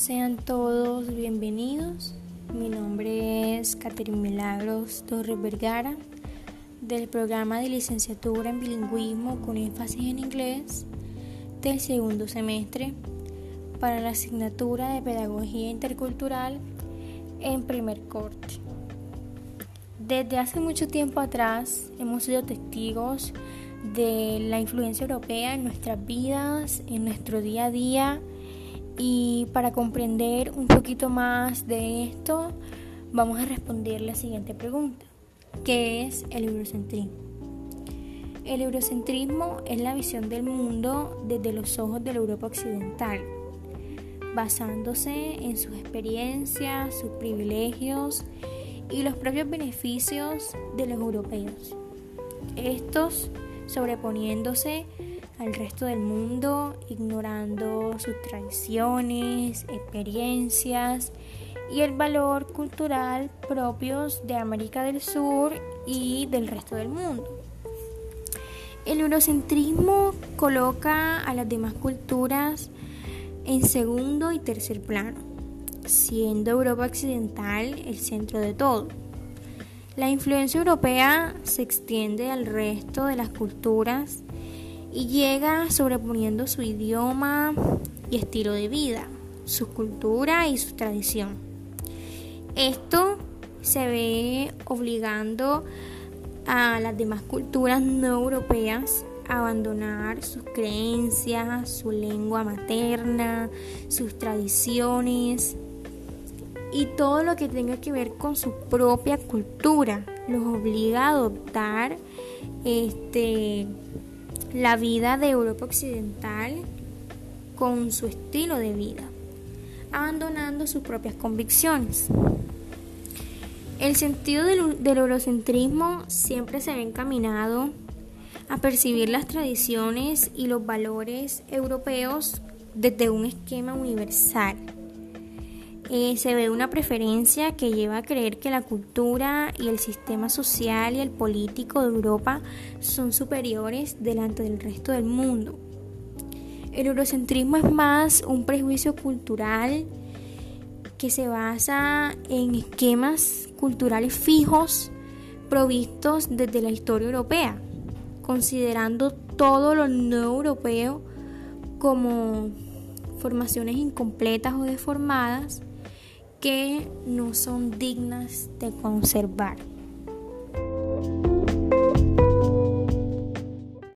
Sean todos bienvenidos. Mi nombre es Caterina Milagros Torres Vergara del programa de licenciatura en bilingüismo con énfasis en inglés del segundo semestre para la asignatura de Pedagogía Intercultural en primer corte. Desde hace mucho tiempo atrás hemos sido testigos de la influencia europea en nuestras vidas, en nuestro día a día y para comprender un poquito más de esto vamos a responder la siguiente pregunta. ¿Qué es el eurocentrismo? El eurocentrismo es la visión del mundo desde los ojos de la Europa occidental, basándose en sus experiencias, sus privilegios y los propios beneficios de los europeos. Estos sobreponiéndose al resto del mundo, ignorando sus tradiciones, experiencias y el valor cultural propios de América del Sur y del resto del mundo. El eurocentrismo coloca a las demás culturas en segundo y tercer plano, siendo Europa Occidental el centro de todo. La influencia europea se extiende al resto de las culturas y llega sobreponiendo su idioma y estilo de vida, su cultura y su tradición. Esto se ve obligando a las demás culturas no europeas a abandonar sus creencias, su lengua materna, sus tradiciones y todo lo que tenga que ver con su propia cultura. Los obliga a adoptar este la vida de Europa Occidental con su estilo de vida, abandonando sus propias convicciones. El sentido del, eurocentrismo siempre se ha encaminado a percibir las tradiciones y los valores europeos desde un esquema universal se ve una preferencia que lleva a creer que la cultura y el sistema social y el político de Europa son superiores delante del resto del mundo. El eurocentrismo es más un prejuicio cultural que se basa en esquemas culturales fijos provistos desde la historia europea, considerando todo lo no europeo como formaciones incompletas o deformadas que no son dignas de conservar.